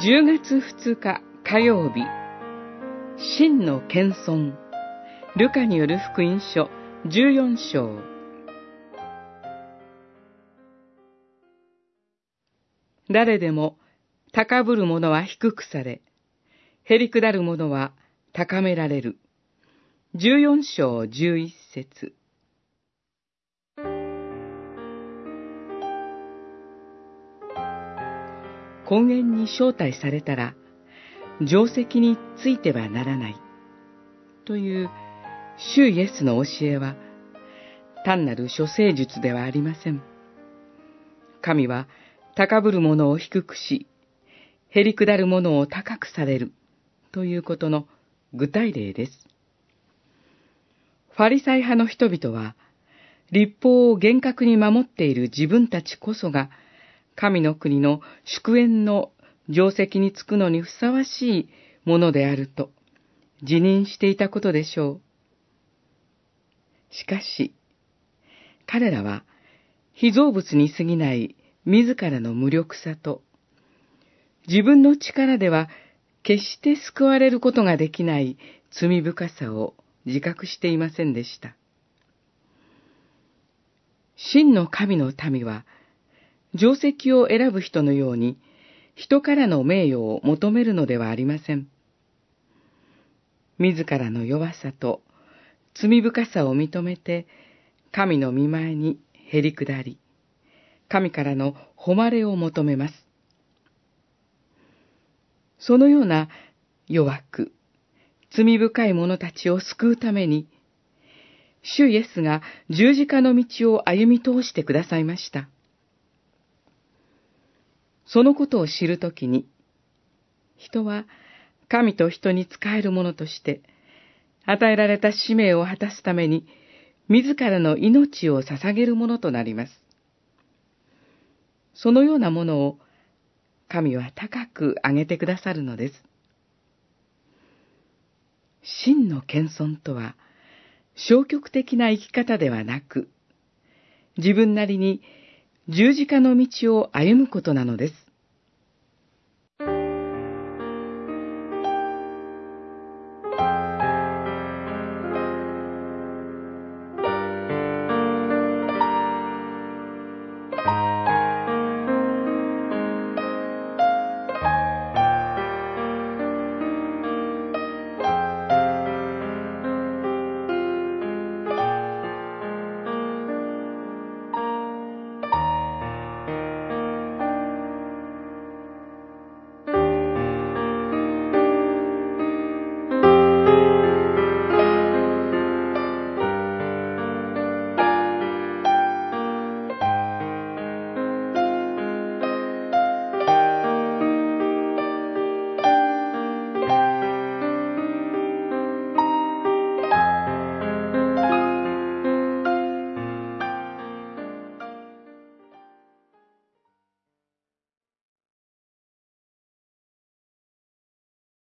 10月2日火曜日、真の謙遜、ルカによる福音書14章。誰でも高ぶる者は低くされ、へりくだる者は高められる。14章11節根源に招待されたら、定石についてはならない。という主イエスの教えは、単なる処世術ではありません。神は高ぶる者を低くし、へりくだる者を高くされるということの具体例です。ファリサイ派の人々は、立法を厳格に守っている自分たちこそが、神の国の祝宴の定石につくのにふさわしいものであると自認していたことでしょう。しかし、彼らは被造物に過ぎない自らの無力さと、自分の力では決して救われることができない罪深さを自覚していませんでした。真の神の民は、定石を選ぶ人のように、人からの名誉を求めるのではありません。自らの弱さと罪深さを認めて、神の見前にへり下り、神からの誉れを求めます。そのような弱く、罪深い者たちを救うために、主イエスが十字架の道を歩み通してくださいました。そのことを知るときに、人は神と人に仕える者として、与えられた使命を果たすために、自らの命を捧げるものとなります。そのようなものを神は高く上げてくださるのです。真の謙遜とは、消極的な生き方ではなく、自分なりに十字架の道を歩むことなのです。